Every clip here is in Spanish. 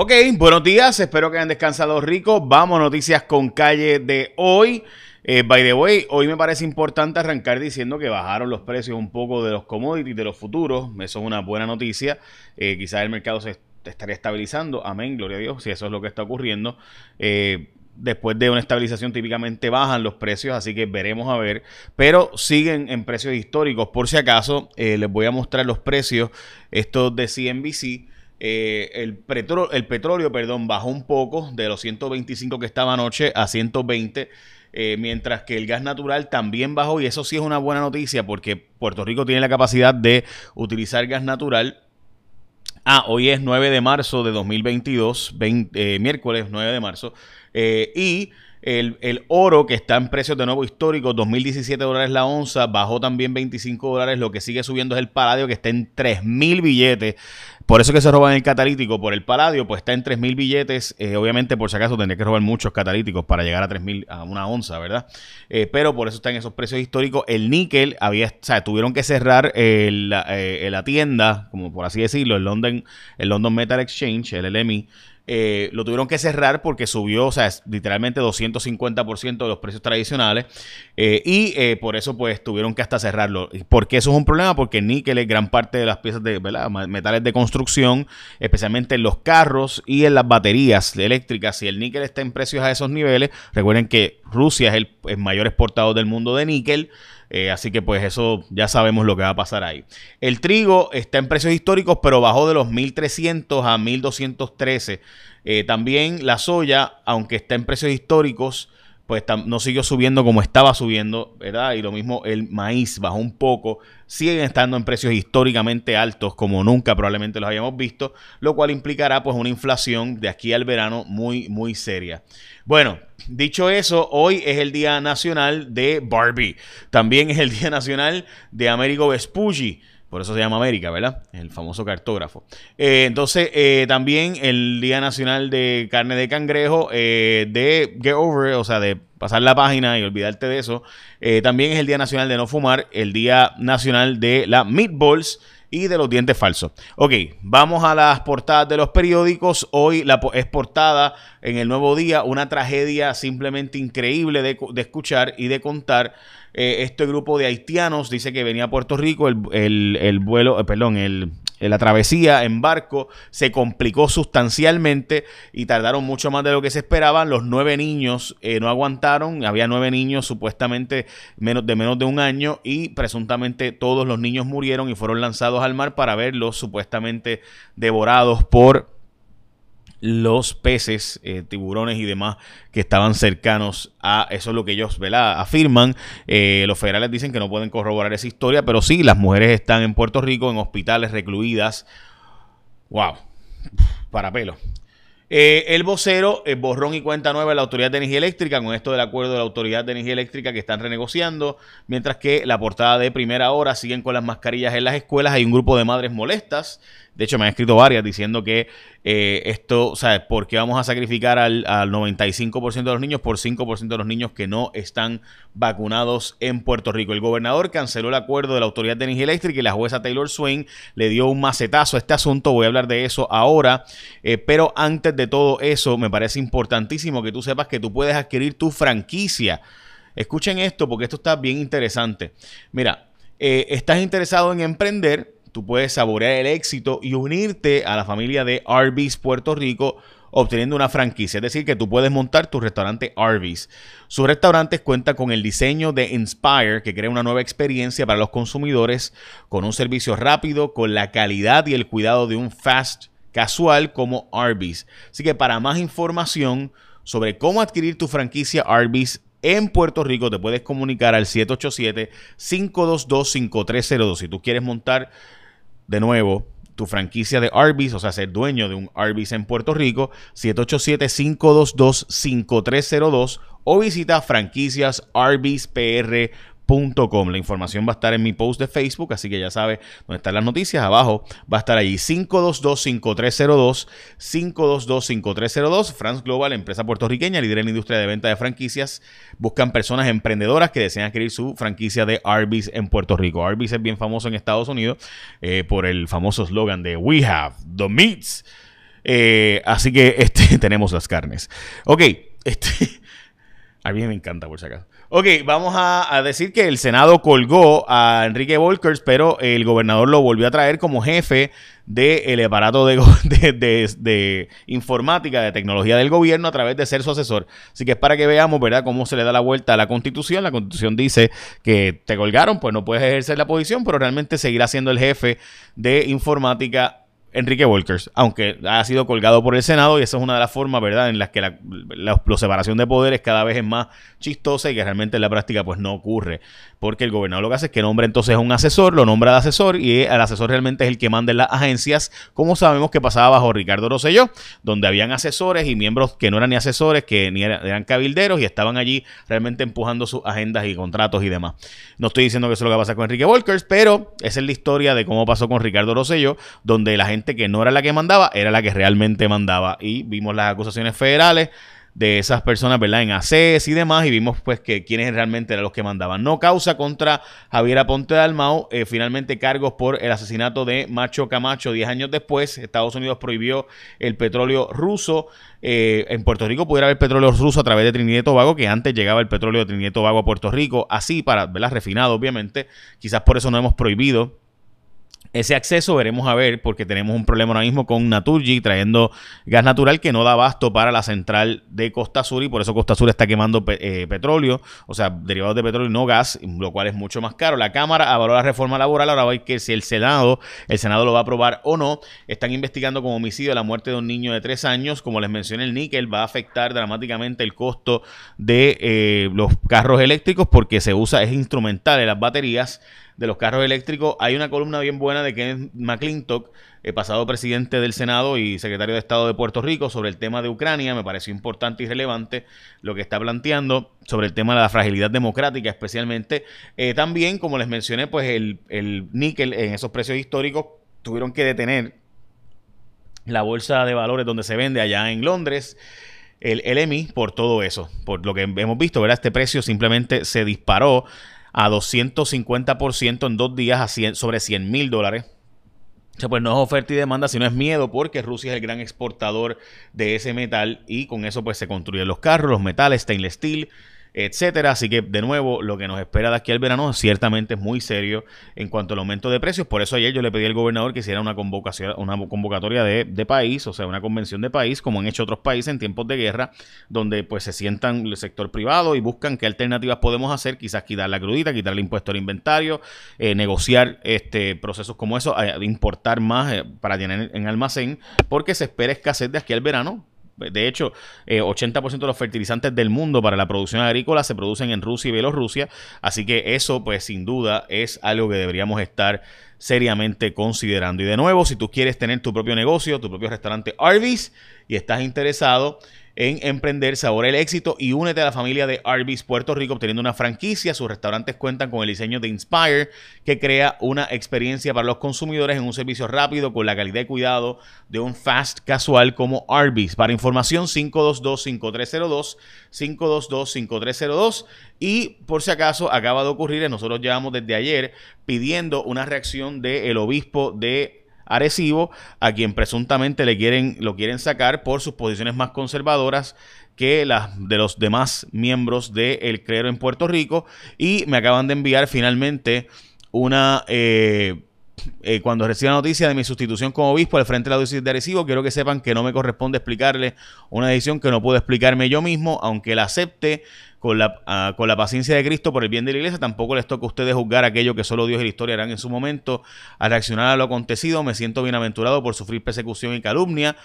Ok, buenos días, espero que hayan descansado rico. Vamos, noticias con calle de hoy. Eh, by the way, hoy me parece importante arrancar diciendo que bajaron los precios un poco de los commodities, de los futuros. Eso es una buena noticia. Eh, quizás el mercado se estaría estabilizando. Amén, gloria a Dios, si eso es lo que está ocurriendo. Eh, después de una estabilización típicamente bajan los precios, así que veremos a ver, pero siguen en precios históricos. Por si acaso, les voy a mostrar los precios, estos de CNBC. Eh, el, el petróleo perdón, bajó un poco de los 125 que estaba anoche a 120. Eh, mientras que el gas natural también bajó y eso sí es una buena noticia porque Puerto Rico tiene la capacidad de utilizar gas natural. Ah, hoy es 9 de marzo de 2022, eh, miércoles 9 de marzo, y el, oro que está en precios de nuevo históricos, 2017 dólares la onza, bajó también 25 dólares, lo que sigue subiendo es el paladio que está en 3.000 billetes por eso que se roban el catalítico por el paladio, pues está en 3.000 billetes. Eh, obviamente, por si acaso, tendría que robar muchos catalíticos para llegar a 3.000, a una onza, ¿verdad? Eh, pero por eso está en esos precios históricos. El níquel, había, o sea, tuvieron que cerrar eh, la tienda, como por así decirlo, el London, el London Metal Exchange, el LMI, eh, lo tuvieron que cerrar porque subió, o sea, literalmente 250% de los precios tradicionales. Eh, y eh, por eso, pues, tuvieron que hasta cerrarlo. ¿Por qué eso es un problema? Porque el níquel es gran parte de las piezas de metales de construcción, especialmente en los carros y en las baterías eléctricas. Si el níquel está en precios a esos niveles, recuerden que Rusia es el mayor exportador del mundo de níquel. Eh, así que pues eso ya sabemos lo que va a pasar ahí. El trigo está en precios históricos, pero bajó de los 1.300 a 1.213. Eh, también la soya, aunque está en precios históricos, pues no siguió subiendo como estaba subiendo, ¿verdad? Y lo mismo el maíz bajó un poco, siguen estando en precios históricamente altos como nunca probablemente los habíamos visto, lo cual implicará pues una inflación de aquí al verano muy muy seria. Bueno, dicho eso, hoy es el Día Nacional de Barbie. También es el Día Nacional de Américo Vespucci. Por eso se llama América, ¿verdad? El famoso cartógrafo. Eh, entonces, eh, también el Día Nacional de Carne de Cangrejo, eh, de Get Over, o sea, de pasar la página y olvidarte de eso. también es el Día Nacional de No Fumar, el Día Nacional de la Meatballs y de los dientes falsos. Ok, vamos a las portadas de los periódicos. Hoy la, es portada en el nuevo día una tragedia simplemente increíble de, escuchar y de contar. Eh, este grupo de haitianos dice que venía a Puerto Rico, el, vuelo, eh, perdón, el, la travesía en barco se complicó sustancialmente y tardaron mucho más de lo que se esperaban. Los nueve niños eh, no aguantaron, había nueve niños supuestamente menos de menos de un año y presuntamente todos los niños murieron y fueron lanzados al mar para verlos supuestamente devorados por los peces, eh, tiburones y demás que estaban cercanos a eso es lo que ellos afirman. Eh, los federales dicen que no pueden corroborar esa historia, pero sí, las mujeres están en Puerto Rico en hospitales recluidas. ¡Wow! Para pelo. Eh, el vocero, borrón y cuenta nueva de la Autoridad de Energía Eléctrica, con esto del acuerdo de la Autoridad de Energía Eléctrica que están renegociando, mientras que la portada de primera hora siguen con las mascarillas en las escuelas, hay un grupo de madres molestas de hecho, me han escrito varias diciendo que eh, esto, o sea, ¿por qué vamos a sacrificar al, 95% de los niños por 5% de los niños que no están vacunados en Puerto Rico? El gobernador canceló el acuerdo de la Autoridad de Energía Eléctrica y la jueza Taylor Swain le dio un macetazo a este asunto. Voy a hablar de eso ahora. Eh, pero antes de todo eso, me parece importantísimo que tú sepas que tú puedes adquirir tu franquicia. Escuchen esto porque esto está bien interesante. Mira, eh, estás interesado en emprender tú puedes saborear el éxito y unirte a la familia de Arby's Puerto Rico obteniendo una franquicia, es decir, que tú puedes montar tu restaurante Arby's. Sus restaurantes cuentan con el diseño de Inspire, que crea una nueva experiencia para los consumidores, con un servicio rápido, con la calidad y el cuidado de un fast casual como Arby's. Así que para más información sobre cómo adquirir tu franquicia Arby's, en Puerto Rico te puedes comunicar al 787-522-5302. Si tú quieres montar de nuevo tu franquicia de Arby's, o sea, ser dueño de un Arby's en Puerto Rico, 787-522-5302 o visita franquicias PR la información va a estar en mi post de Facebook, así que ya sabe dónde están las noticias. Abajo va a estar allí 522-5302, 522-5302. France Global, empresa puertorriqueña, líder en industria de venta de franquicias. Buscan personas emprendedoras que desean adquirir su franquicia de Arby's en Puerto Rico. Arby's es bien famoso en Estados Unidos eh, por el famoso eslogan de We have the meats. Eh, así que este, tenemos las carnes. Ok, este, a mí me encanta por si acaso. Ok, vamos a, decir que el Senado colgó a Enrique Volkers, pero el gobernador lo volvió a traer como jefe del aparato de, de, informática, de tecnología del gobierno a través de ser su asesor. Así que es para que veamos, ¿verdad?, cómo se le da la vuelta a la constitución. La constitución dice que te colgaron, pues no puedes ejercer la posición, pero realmente seguirá siendo el jefe de informática Enrique Volkers, aunque ha sido colgado por el Senado y esa es una de las formas, ¿verdad?, en las que la, separación de poderes cada vez es más chistosa y que realmente en la práctica pues no ocurre, porque el gobernador lo que hace es que nombra entonces a un asesor, lo nombra de asesor y el asesor realmente es el que manda en las agencias, como sabemos que pasaba bajo Ricardo Rosselló, donde habían asesores y miembros que no eran ni asesores, que ni eran, cabilderos y estaban allí realmente empujando sus agendas y contratos y demás. No estoy diciendo que eso es lo que pasa con Enrique Volkers, pero esa es la historia de cómo pasó con Ricardo Rosselló, donde la gente que no era la que mandaba, era la que realmente mandaba. Y vimos las acusaciones federales de esas personas, ¿verdad? En ACES y demás, y vimos pues que quienes realmente eran los que mandaban. No causa contra Javier Aponte de Almao, eh, finalmente cargos por el asesinato de Macho Camacho 10 años después. Estados Unidos prohibió el petróleo ruso. Eh, en Puerto Rico pudiera haber petróleo ruso a través de Trinidad y Tobago, que antes llegaba el petróleo de Trinidad y Tobago a Puerto Rico, así para, ¿verdad? Refinado, obviamente. Quizás por eso no hemos prohibido ese acceso veremos a ver, porque tenemos un problema ahora mismo con Naturgy trayendo gas natural que no da abasto para la central de Costa Sur y por eso Costa Sur está quemando eh, petróleo, o sea, derivados de petróleo y no gas, lo cual es mucho más caro. La Cámara avaló la reforma laboral, ahora va a ver que si el Senado, el Senado lo va a aprobar o no. Están investigando como homicidio la muerte de un niño de tres años. Como les mencioné, el níquel va a afectar dramáticamente el costo de eh, los carros eléctricos porque se usa, es instrumental en las baterías de los carros eléctricos. Hay una columna bien buena de Kenneth McClintock, el pasado presidente del Senado y secretario de Estado de Puerto Rico, sobre el tema de Ucrania. Me pareció importante y relevante lo que está planteando sobre el tema de la fragilidad democrática, especialmente. Eh, también, como les mencioné, pues el, el níquel en esos precios históricos tuvieron que detener la bolsa de valores donde se vende allá en Londres el LMI por todo eso, por lo que hemos visto, ¿verdad? Este precio simplemente se disparó a 250% en dos días a sobre 100 mil dólares. O sea, pues no es oferta y demanda, sino es miedo porque Rusia es el gran exportador de ese metal y con eso pues se construyen los carros, los metales, stainless steel, etcétera. Así que, de nuevo, lo que nos espera de aquí al verano ciertamente es muy serio en cuanto al aumento de precios. Por eso ayer yo le pedí al gobernador que hiciera una convocación, una convocatoria de, país, o sea, una convención de país, como han hecho otros países en tiempos de guerra, donde pues se sientan el sector privado y buscan qué alternativas podemos hacer, quizás quitar la crudita, quitar el impuesto al inventario, eh, negociar este procesos como eso, importar más eh, para tener en almacén, porque se espera escasez de aquí al verano de hecho, 80% eh, de los fertilizantes del mundo para la producción agrícola se producen en Rusia y Bielorrusia, así que eso pues sin duda es algo que deberíamos estar seriamente considerando. Y de nuevo, si tú quieres tener tu propio negocio, tu propio restaurante Arby's y estás interesado en emprender sabor el éxito y únete a la familia de Arby's Puerto Rico obteniendo una franquicia. Sus restaurantes cuentan con el diseño de Inspire que crea una experiencia para los consumidores en un servicio rápido con la calidad y cuidado de un fast casual como Arby's. Para información 522-5302, 522-5302 y por si acaso acaba de ocurrir, nosotros llevamos desde ayer pidiendo una reacción del obispo de A quien presuntamente le quieren, lo quieren sacar por sus posiciones más conservadoras que las de los demás miembros del el clero en Puerto Rico. Y me acaban de enviar finalmente una... Eh, eh, cuando reciba noticia de mi sustitución como obispo al frente de la diócesis de Arecibo, quiero que sepan que no me corresponde explicarle una decisión que no puedo explicarme yo mismo, aunque la acepte con la, ah, con la paciencia de Cristo por el bien de la iglesia. Tampoco les toca a ustedes juzgar aquello que solo Dios y la historia harán en su momento. Al reaccionar a lo acontecido, me siento bienaventurado por sufrir persecución y calumnia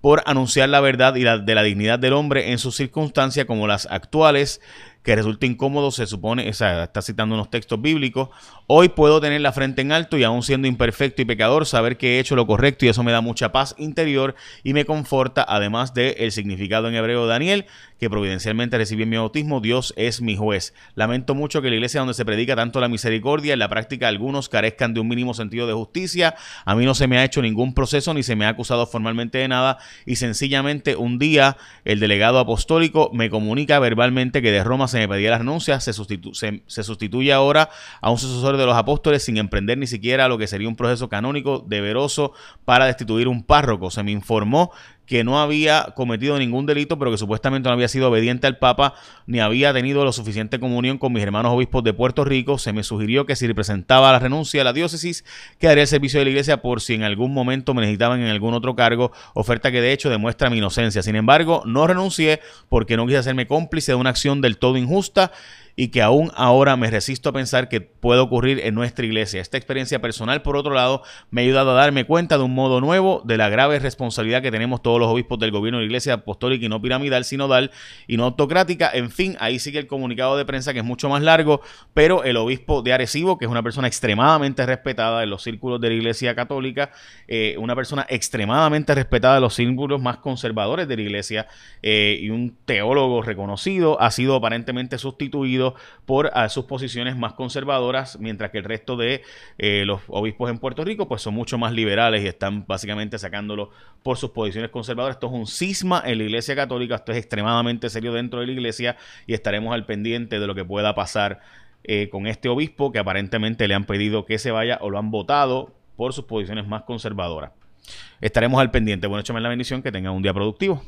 por anunciar la verdad y la, de la dignidad del hombre en sus circunstancias como las actuales que resulta incómodo, se supone, o está citando unos textos bíblicos. Hoy puedo tener la frente en alto y aún siendo imperfecto y pecador, saber que he hecho lo correcto y eso me da mucha paz interior y me conforta, además del el significado en hebreo de Daniel, que providencialmente recibí mi bautismo, Dios es mi juez. Lamento mucho que la iglesia donde se predica tanto la misericordia, en la práctica algunos carezcan de un mínimo sentido de justicia. A mí no se me ha hecho ningún proceso ni se me ha acusado formalmente de nada y sencillamente un día el delegado apostólico me comunica verbalmente que de Roma se me pedía la renuncia, se, se, sustituye ahora a un sucesor de los apóstoles sin emprender ni siquiera lo que sería un proceso canónico deberoso para destituir un párroco. Se me informó que no había cometido ningún delito, pero que supuestamente no había sido obediente al Papa, ni había tenido lo suficiente comunión con mis hermanos obispos de Puerto Rico. Se me sugirió que si representaba la renuncia a la diócesis, quedaría el servicio de la iglesia por si en algún momento me necesitaban en algún otro cargo, oferta que de hecho demuestra mi inocencia. Sin embargo, no renuncié porque no quise hacerme cómplice de una acción del todo injusta y que aún ahora me resisto a pensar que puede ocurrir en nuestra iglesia. Esta experiencia personal, por otro lado, me ha ayudado a darme cuenta de un modo nuevo de la grave responsabilidad que tenemos todos los obispos del gobierno de la iglesia apostólica y no piramidal, sinodal y no autocrática. En fin, ahí sigue el comunicado de prensa que es mucho más largo, pero el obispo de Arecibo, que es una persona extremadamente respetada en los círculos de la iglesia católica, eh, una persona extremadamente respetada en los círculos más conservadores de la iglesia eh, y un teólogo reconocido, ha sido aparentemente sustituido por sus posiciones más conservadoras, mientras que el resto de eh, los obispos en Puerto Rico pues son mucho más liberales y están básicamente sacándolo por sus posiciones conservadoras. Esto es un cisma en la Iglesia Católica, esto es extremadamente serio dentro de la Iglesia y estaremos al pendiente de lo que pueda pasar eh, con este obispo que aparentemente le han pedido que se vaya o lo han votado por sus posiciones más conservadoras. Estaremos al pendiente. Bueno, échame la bendición, que tengan un día productivo.